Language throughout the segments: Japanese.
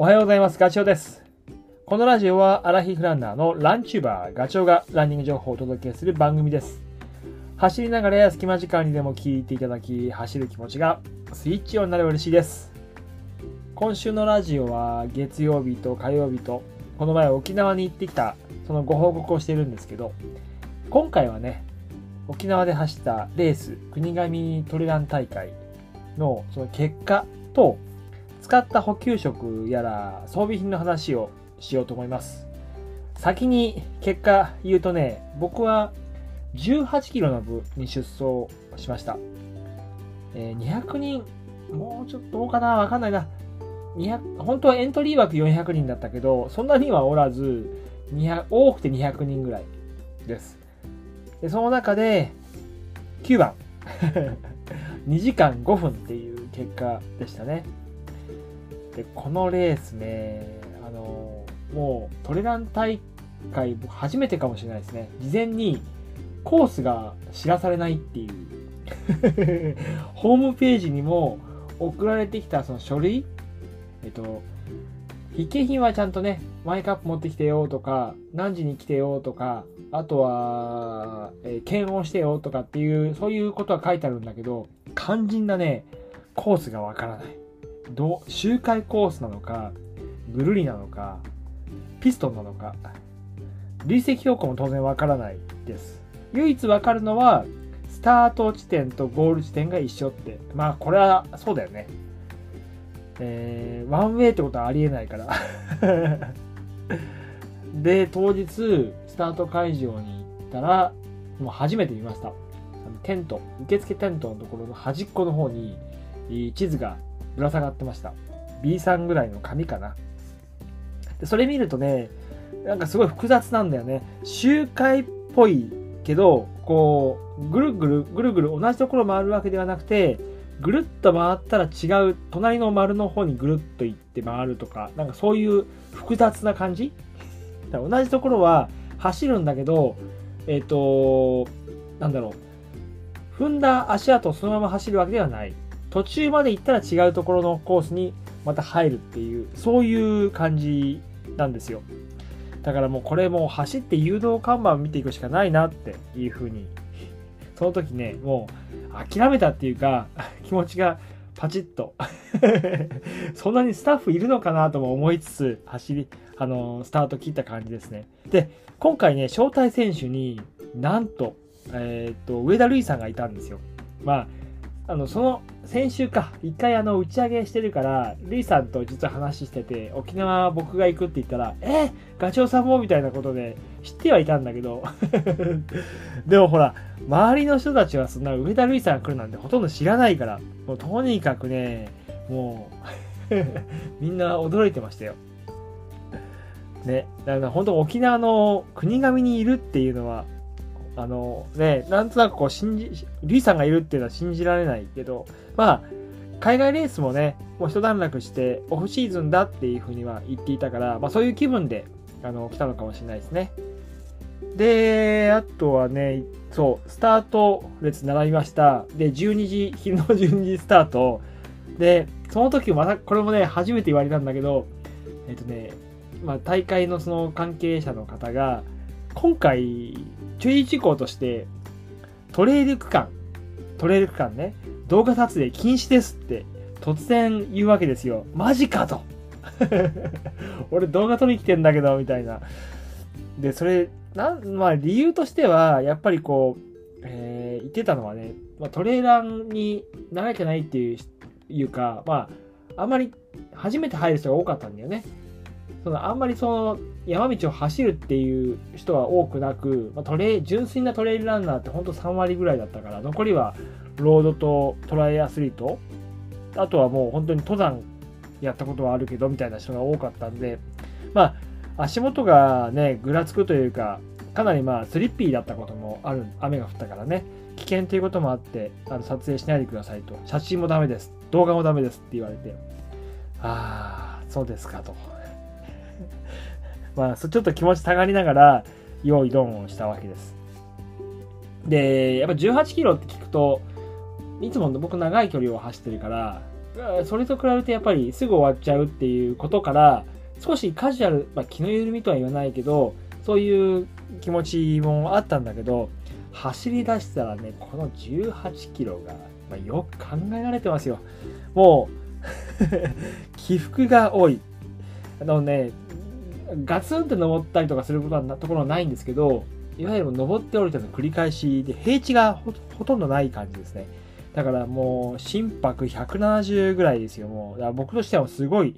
おはようございます。ガチョウです。このラジオはアラヒフランナーのランチューバーガチョウがランニング情報をお届けする番組です。走りながらや隙間時間にでも聞いていただき、走る気持ちがスイッチオンになれば嬉しいです。今週のラジオは月曜日と火曜日と、この前沖縄に行ってきた、そのご報告をしているんですけど、今回はね、沖縄で走ったレース、国頭トレラン大会のその結果と、使った補給食やら装備品の話をしようと思います。先に結果言うとね、僕は18キロの部に出走しました。えー200人、もうちょっとどうかな？わかんないな。200本当はエントリー枠400人だったけど、そんなにはおらず、200多くて200人ぐらいです。でその中で、9番。2時間5分っていう結果でしたね。で、このレースね、あの、もうトレラン大会初めてかもしれないですね。事前にコースが知らされないっていう。ホームページにも送られてきたその書類、えっと、筆記品はちゃんとね、マイカップ持ってきてよとか、何時に来てよとか、あとは、えー検温してよとかっていう、そういうことは書いてあるんだけど、肝心なね、コースがわからない。ど、周回コースなのか、ぐるりなのか、ピストンなのか、累積標高も当然わからないです。唯一わかるのは、スタート地点とゴール地点が一緒って。まあ、これはそうだよね。えー、ワンウェイってことはありえないから。で、当日、スタート会場に行ったら、もう初めて見ました。テント、受付テントのところの端っこの方に、地図がぶら下がってました。B3 ぐらいの紙かな。でそれ見るとね、なんかすごい複雑なんだよね。周回っぽいけど、こう、ぐるぐる、ぐるぐる同じところ回るわけではなくて、ぐるっと回ったら違う、隣の丸の方にぐるっと行って回るとか、なんかそういう複雑な感じ同じところは走るんだけど、えっ、と、なんだろう。踏んだ足跡をそのまま走るわけではない。途中まで行ったら違うところのコースにまた入るっていう、そういう感じなんですよ。だからもうこれもう走って誘導看板を見ていくしかないなっていうふうに、その時ね、もう諦めたっていうか、気持ちがパチッと。そんなにスタッフいるのかなとも思いつつ、走り、あの、スタート切った感じですね。で、今回ね、招待選手になんと、えーっと、上田瑠衣さんがいたんですよ。まあ、あの、その、先週か、一回あの、打ち上げしてるから、瑠衣さんと実は話してて、沖縄僕が行くって言ったら、え、ガチョウさんもみたいなことで知ってはいたんだけど、でもほら、周りの人たちはそんな上田瑠衣さん来るなんてほとんど知らないから、もうとにかくね、もう、みんな驚いてましたよ。ね、だから本当沖縄の国頭にいるっていうのは、あのね、なんとなくこう信じ、リーさんがいるっていうのは信じられないけど、まあ、海外レースもね、もう一段落してオフシーズンだっていうふうには言っていたから、まあそういう気分で、あの、来たのかもしれないですね。で、あとはね、そう、スタート列並びました。で、12時、昼の12時スタート。で、その時また、これもね、初めて言われたんだけど、えっとね、まあ大会のその関係者の方が、今回、注意事項として、トレイル区間、トレイル区間ね、動画撮影禁止ですって突然言うわけですよ。マジかと。俺動画撮りに来てんだけど、みたいな。で、それ、なん、まあ理由としては、やっぱりこう、えー言ってたのはね、まあ、トレーラーに慣れてないっていういうか、まあ、あんまり初めて入る人が多かったんだよね。そのあんまりその山道を走るっていう人は多くなく、まあ、トレ純粋なトレイルランナーってほんと3割ぐらいだったから残りはロードとトライアスリートあとはもう本当に登山やったことはあるけどみたいな人が多かったんでまあ足元がねぐらつくというかかなりまあスリッピーだったこともある雨が降ったからね。危険ということもあってあの撮影しないでくださいと。写真もダメです。動画もダメですって言われてああそうですかと。まあ、ちょっと気持ち下がりながら、用意ドンをしたわけです。で、やっぱ18キロって聞くと、いつも僕長い距離を走ってるから、それと比べるとやっぱりすぐ終わっちゃうっていうことから少しカジュアル、まあ、気の緩みとは言わないけどそういう気持ちもあったんだけど走り出したらねこの18キロが、まあ、よく考えられてますよもう 起伏が多いあのねガツンって登ったりとかすることはなところはないんですけどいわゆる登って降りての繰り返しで平地がほとんどない感じですね。だからもう心拍170ぐらいですよ。もう僕としてはすごい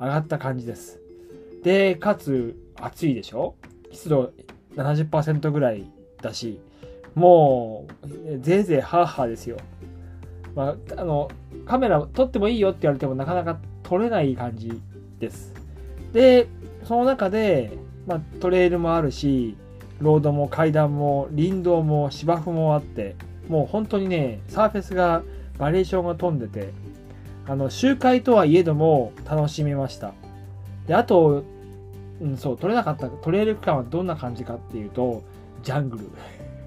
上がった感じです。でかつ暑いでしょ？湿度70%ぐらいだしもうぜいぜいハーハーですよ。まあ、あのカメラ撮ってもいいよって言われてもなかなか撮れない感じです。でその中で、まあ、トレイルもあるしロードも階段も林道も芝生もあってもう本当にねサーフェスがバリエーションが飛んでてあの周回とはいえども楽しめました。であと、うん、そう取れなかったトレイル区間はどんな感じかっていうとジャング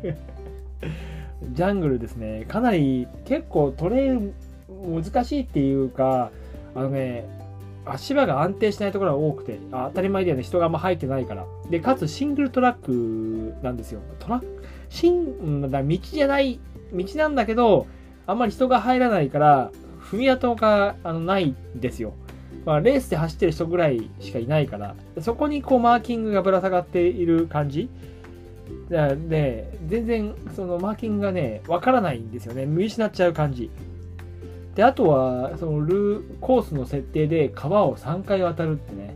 ル。ジャングルですね。かなり結構トレイル難しいっていうかあのね足場が安定しないところが多くて当たり前だよね。人があんま入ってないから。でかつシングルトラックなんですよ。トラック？しんだ道じゃない道なんだけどあんまり人が入らないから踏み跡があのないんですよ、まあ、レースで走ってる人ぐらいしかいないから。そこにこうマーキングがぶら下がっている感じ？で全然そのマーキングがねわからないんですよね。見失っちゃう感じ。であとはそのルーコースの設定で川を3回渡るってね。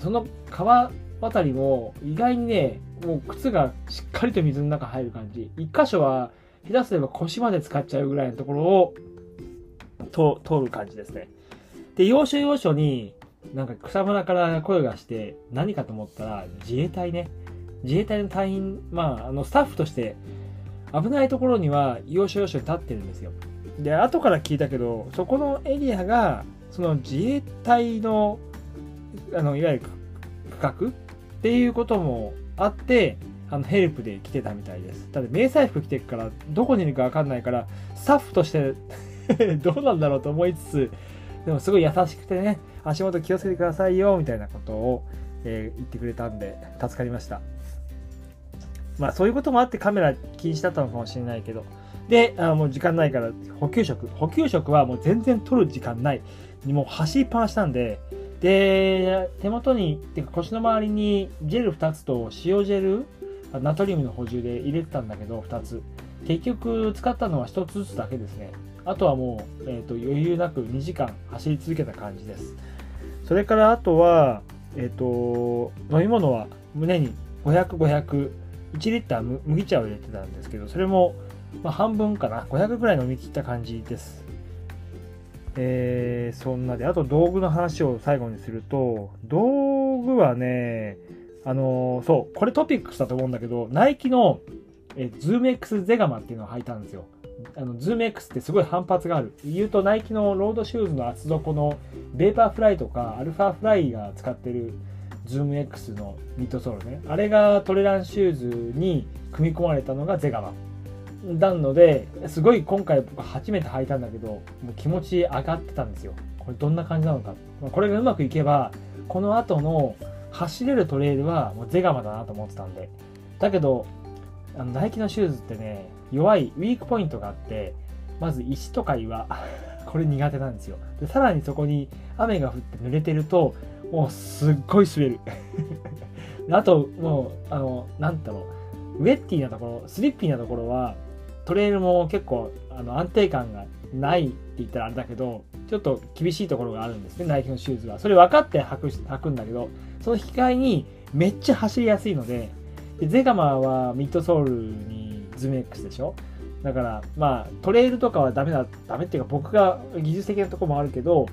その川渡りも意外にねもう靴がしっかりと水の中入る感じ。一箇所は下手すれば腰まで使っちゃうぐらいのところをと通る感じですね。で要所要所になんか草むらから声がして何かと思ったら自衛隊ね。自衛隊の隊員まああのスタッフとして危ないところには要所要所に立ってるんですよ。で後から聞いたけどそこのエリアがその自衛隊のあのいわゆる区画？っていうこともあってあのヘルプで来てたみたいです。ただ迷彩服着てるからどこにいるか分かんないからスタッフとして どうなんだろうと思いつつでもすごい優しくてね足元気をつけてくださいよみたいなことを、えー、言ってくれたんで助かりました。まあそういうこともあってカメラ気にしだったのかもしれないけどで、あもう時間ないから補給食。補給食はもう全然取る時間ない。もう走りっぱなしなんで、で、手元に、てか腰の周りにジェル2つと塩ジェル、ナトリウムの補充で入れてたんだけど、2つ。結局使ったのは1つずつだけですね。あとはもう、えーと、余裕なく2時間走り続けた感じです。それからあとは、えっ、ー、と、飲み物は胸に500、500、1リッター麦茶を入れてたんですけど、それもまあ、半分かな、500ぐらい飲み切った感じです。えー、そんなで、あと道具の話を最後にすると、道具はね、あのー、そう、これトピックスだと思うんだけど、ナイキの、えズーム X ゼガマっていうのを履いたんですよ。あの、ズーム X ってすごい反発がある。言うと、ナイキのロードシューズの厚底のベーパーフライとか、アルファフライが使ってるズーム X のミッドソールね。あれがトレランシューズに組み込まれたのがゼガマ。なのですごい今回僕初めて履いたんだけどもう気持ち上がってたんですよ。これどんな感じなのか。これがうまくいけばこの後の走れるトレイルはもうゼガマだなと思ってたんで。だけどあのナイキのシューズってね弱いウィークポイントがあってまず石とか岩。これ苦手なんですよ。でさらにそこに雨が降って濡れてるともうすっごい滑る。あともうあのなんだろう。ウェッティなところスリッピーなところはトレイルも結構あの安定感がないって言ったらあれだけどちょっと厳しいところがあるんですねナイキのシューズは。それ分かって履く履くんだけどその引き換えにめっちゃ走りやすいのででゼガマはミッドソールにズメックスでしょ。だからまあトレイルとかはダメだダメっていうか僕が技術的なところもあるけど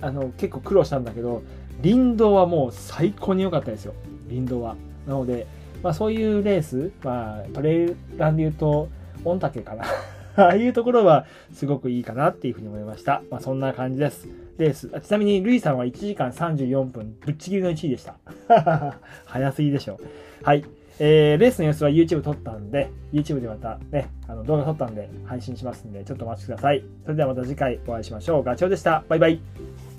あの結構苦労したんだけど林道はもう最高に良かったですよ。林道は。なので、まあ、そういうレース、まあ、トレイランで言うと御嶽かな ああいうところはすごくいいかなっていうふうに思いました。まあ、そんな感じです。レース。ちなみに、ルイさんは1時間34分、ぶっちぎりの1位でした。早すぎでしょ。はい。えー、レースの様子は YouTube 撮ったんで、YouTube でまたね、あの動画撮ったんで配信しますんで、ちょっとお待ちください。それではまた次回お会いしましょう。ガチョウでした。バイバイ。